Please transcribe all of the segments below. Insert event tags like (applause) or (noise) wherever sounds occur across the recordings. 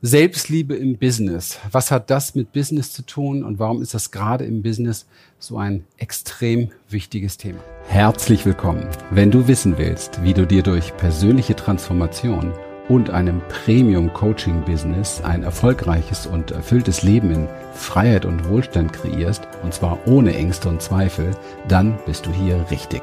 Selbstliebe im Business. Was hat das mit Business zu tun und warum ist das gerade im Business so ein extrem wichtiges Thema? Herzlich willkommen. Wenn du wissen willst, wie du dir durch persönliche Transformation und einem Premium-Coaching-Business ein erfolgreiches und erfülltes Leben in Freiheit und Wohlstand kreierst, und zwar ohne Ängste und Zweifel, dann bist du hier richtig.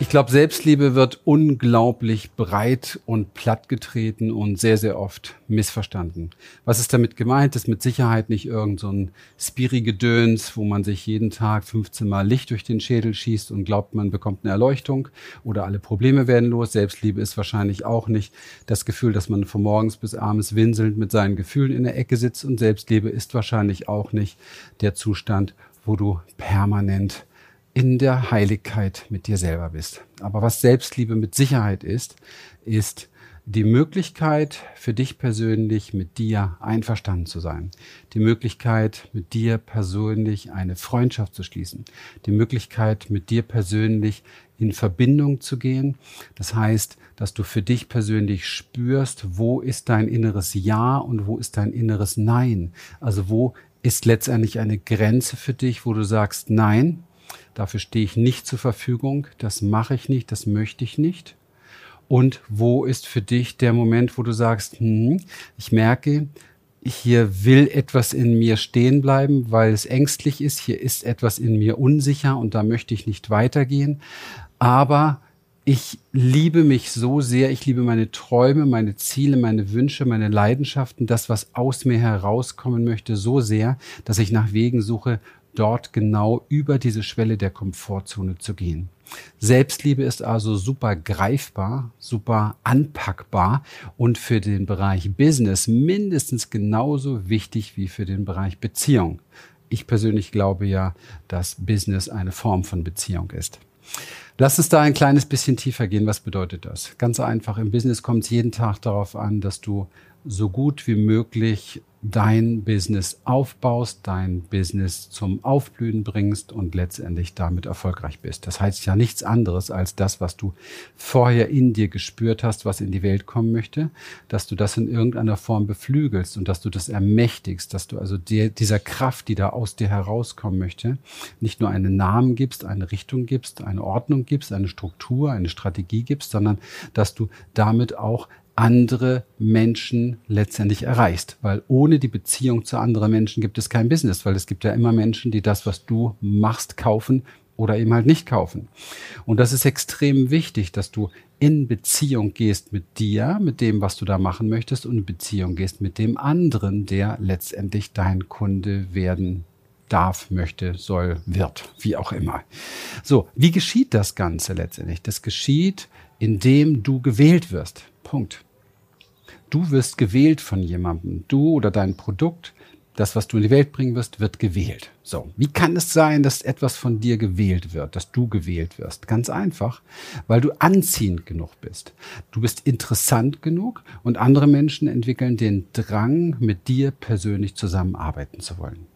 Ich glaube, Selbstliebe wird unglaublich breit und plattgetreten und sehr, sehr oft missverstanden. Was ist damit gemeint? Das ist mit Sicherheit nicht irgend so ein Spiri-Gedöns, wo man sich jeden Tag 15 Mal Licht durch den Schädel schießt und glaubt, man bekommt eine Erleuchtung oder alle Probleme werden los. Selbstliebe ist wahrscheinlich auch nicht das Gefühl, dass man von morgens bis abends winselnd mit seinen Gefühlen in der Ecke sitzt und Selbstliebe ist wahrscheinlich auch nicht der Zustand, wo du permanent in der Heiligkeit mit dir selber bist. Aber was Selbstliebe mit Sicherheit ist, ist die Möglichkeit für dich persönlich mit dir einverstanden zu sein. Die Möglichkeit mit dir persönlich eine Freundschaft zu schließen. Die Möglichkeit mit dir persönlich in Verbindung zu gehen. Das heißt, dass du für dich persönlich spürst, wo ist dein inneres Ja und wo ist dein inneres Nein. Also wo ist letztendlich eine Grenze für dich, wo du sagst, nein, Dafür stehe ich nicht zur Verfügung. Das mache ich nicht. Das möchte ich nicht. Und wo ist für dich der Moment, wo du sagst, hm, ich merke, hier will etwas in mir stehen bleiben, weil es ängstlich ist. Hier ist etwas in mir unsicher und da möchte ich nicht weitergehen. Aber ich liebe mich so sehr, ich liebe meine Träume, meine Ziele, meine Wünsche, meine Leidenschaften, das, was aus mir herauskommen möchte, so sehr, dass ich nach Wegen suche, dort genau über diese Schwelle der Komfortzone zu gehen. Selbstliebe ist also super greifbar, super anpackbar und für den Bereich Business mindestens genauso wichtig wie für den Bereich Beziehung. Ich persönlich glaube ja, dass Business eine Form von Beziehung ist. Lass uns da ein kleines bisschen tiefer gehen. Was bedeutet das? Ganz einfach. Im Business kommt es jeden Tag darauf an, dass du so gut wie möglich dein Business aufbaust, dein Business zum Aufblühen bringst und letztendlich damit erfolgreich bist. Das heißt ja nichts anderes als das, was du vorher in dir gespürt hast, was in die Welt kommen möchte, dass du das in irgendeiner Form beflügelst und dass du das ermächtigst, dass du also dir, dieser Kraft, die da aus dir herauskommen möchte, nicht nur einen Namen gibst, eine Richtung gibst, eine Ordnung gibst, eine Struktur, eine Strategie gibst, sondern dass du damit auch andere Menschen letztendlich erreichst. Weil ohne die Beziehung zu anderen Menschen gibt es kein Business, weil es gibt ja immer Menschen, die das, was du machst, kaufen oder eben halt nicht kaufen. Und das ist extrem wichtig, dass du in Beziehung gehst mit dir, mit dem, was du da machen möchtest und in Beziehung gehst mit dem anderen, der letztendlich dein Kunde werden darf, möchte, soll, wird, wie auch immer. So, wie geschieht das Ganze letztendlich? Das geschieht, indem du gewählt wirst. Punkt. Du wirst gewählt von jemandem. Du oder dein Produkt, das, was du in die Welt bringen wirst, wird gewählt. So, wie kann es sein, dass etwas von dir gewählt wird, dass du gewählt wirst? Ganz einfach, weil du anziehend genug bist. Du bist interessant genug und andere Menschen entwickeln den Drang, mit dir persönlich zusammenarbeiten zu wollen.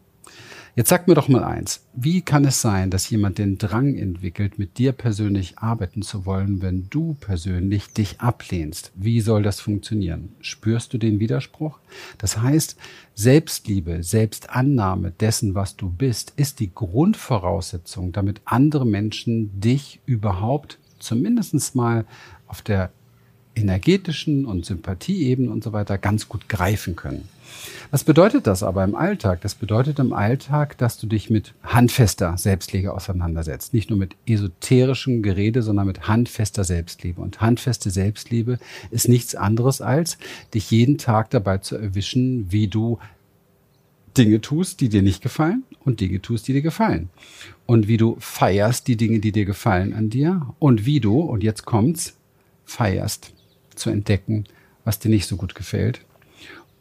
Jetzt sag mir doch mal eins. Wie kann es sein, dass jemand den Drang entwickelt, mit dir persönlich arbeiten zu wollen, wenn du persönlich dich ablehnst? Wie soll das funktionieren? Spürst du den Widerspruch? Das heißt, Selbstliebe, Selbstannahme dessen, was du bist, ist die Grundvoraussetzung, damit andere Menschen dich überhaupt zumindest mal auf der energetischen und Sympathieebene und so weiter ganz gut greifen können. Was bedeutet das aber im Alltag? Das bedeutet im Alltag, dass du dich mit handfester Selbstliebe auseinandersetzt. Nicht nur mit esoterischem Gerede, sondern mit handfester Selbstliebe. Und handfeste Selbstliebe ist nichts anderes als, dich jeden Tag dabei zu erwischen, wie du Dinge tust, die dir nicht gefallen und Dinge tust, die dir gefallen. Und wie du feierst die Dinge, die dir gefallen an dir und wie du, und jetzt kommt's, feierst zu entdecken, was dir nicht so gut gefällt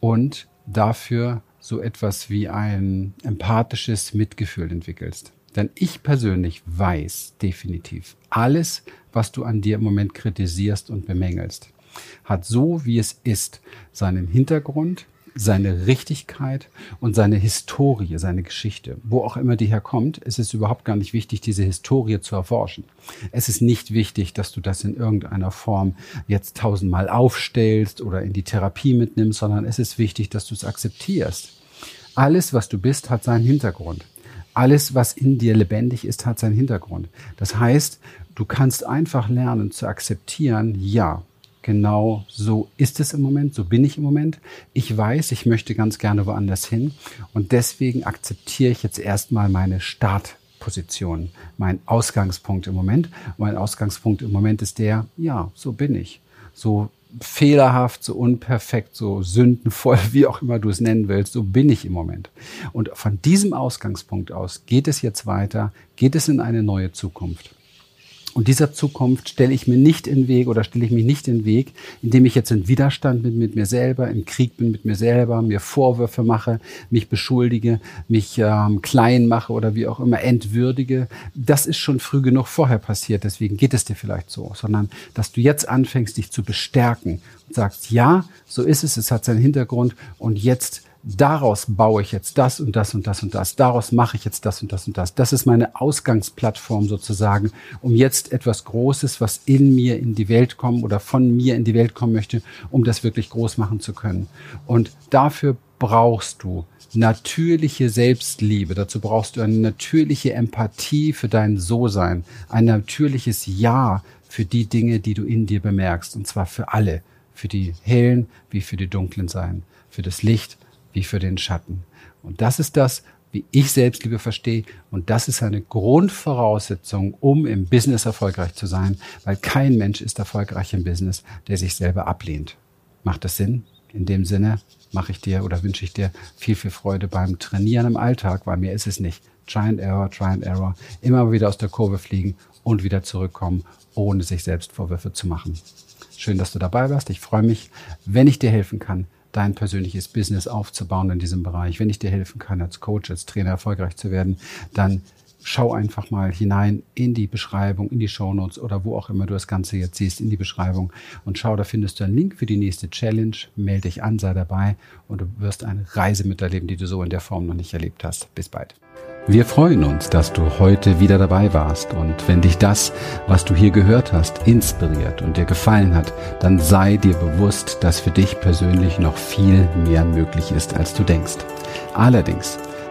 und dafür so etwas wie ein empathisches Mitgefühl entwickelst. Denn ich persönlich weiß definitiv, alles, was du an dir im Moment kritisierst und bemängelst, hat so, wie es ist, seinen Hintergrund, seine Richtigkeit und seine Historie, seine Geschichte. Wo auch immer die herkommt, ist es überhaupt gar nicht wichtig, diese Historie zu erforschen. Es ist nicht wichtig, dass du das in irgendeiner Form jetzt tausendmal aufstellst oder in die Therapie mitnimmst, sondern es ist wichtig, dass du es akzeptierst. Alles, was du bist, hat seinen Hintergrund. Alles, was in dir lebendig ist, hat seinen Hintergrund. Das heißt, du kannst einfach lernen zu akzeptieren, ja, genau so ist es im Moment, so bin ich im Moment. Ich weiß, ich möchte ganz gerne woanders hin und deswegen akzeptiere ich jetzt erstmal meine Startposition, mein Ausgangspunkt im Moment. Mein Ausgangspunkt im Moment ist der, ja, so bin ich. So fehlerhaft, so unperfekt, so sündenvoll, (laughs) wie auch immer du es nennen willst, so bin ich im Moment. Und von diesem Ausgangspunkt aus geht es jetzt weiter, geht es in eine neue Zukunft. Und dieser Zukunft stelle ich mir nicht in Weg oder stelle ich mich nicht in den Weg, indem ich jetzt in Widerstand bin mit mir selber, im Krieg bin mit mir selber, mir Vorwürfe mache, mich beschuldige, mich ähm, klein mache oder wie auch immer entwürdige. Das ist schon früh genug vorher passiert, deswegen geht es dir vielleicht so, sondern dass du jetzt anfängst, dich zu bestärken und sagst, ja, so ist es, es hat seinen Hintergrund und jetzt daraus baue ich jetzt das und das und das und das, daraus mache ich jetzt das und das und das. Das ist meine Ausgangsplattform sozusagen, um jetzt etwas Großes, was in mir in die Welt kommen oder von mir in die Welt kommen möchte, um das wirklich groß machen zu können. Und dafür brauchst du natürliche Selbstliebe. Dazu brauchst du eine natürliche Empathie für dein So-Sein, ein natürliches Ja für die Dinge, die du in dir bemerkst, und zwar für alle, für die hellen wie für die dunklen Sein, für das Licht wie für den Schatten. Und das ist das, wie ich Selbstliebe verstehe. Und das ist eine Grundvoraussetzung, um im Business erfolgreich zu sein, weil kein Mensch ist erfolgreich im Business, der sich selber ablehnt. Macht das Sinn? In dem Sinne mache ich dir oder wünsche ich dir viel, viel Freude beim Trainieren im Alltag, weil mir ist es nicht. Try and Error, Try and Error. Immer wieder aus der Kurve fliegen und wieder zurückkommen, ohne sich selbst Vorwürfe zu machen. Schön, dass du dabei warst. Ich freue mich, wenn ich dir helfen kann, dein persönliches Business aufzubauen in diesem Bereich. Wenn ich dir helfen kann, als Coach, als Trainer erfolgreich zu werden, dann schau einfach mal hinein in die Beschreibung, in die Shownotes oder wo auch immer du das Ganze jetzt siehst, in die Beschreibung und schau, da findest du einen Link für die nächste Challenge. Melde dich an, sei dabei und du wirst eine Reise miterleben, die du so in der Form noch nicht erlebt hast. Bis bald. Wir freuen uns, dass du heute wieder dabei warst und wenn dich das, was du hier gehört hast, inspiriert und dir gefallen hat, dann sei dir bewusst, dass für dich persönlich noch viel mehr möglich ist, als du denkst. Allerdings,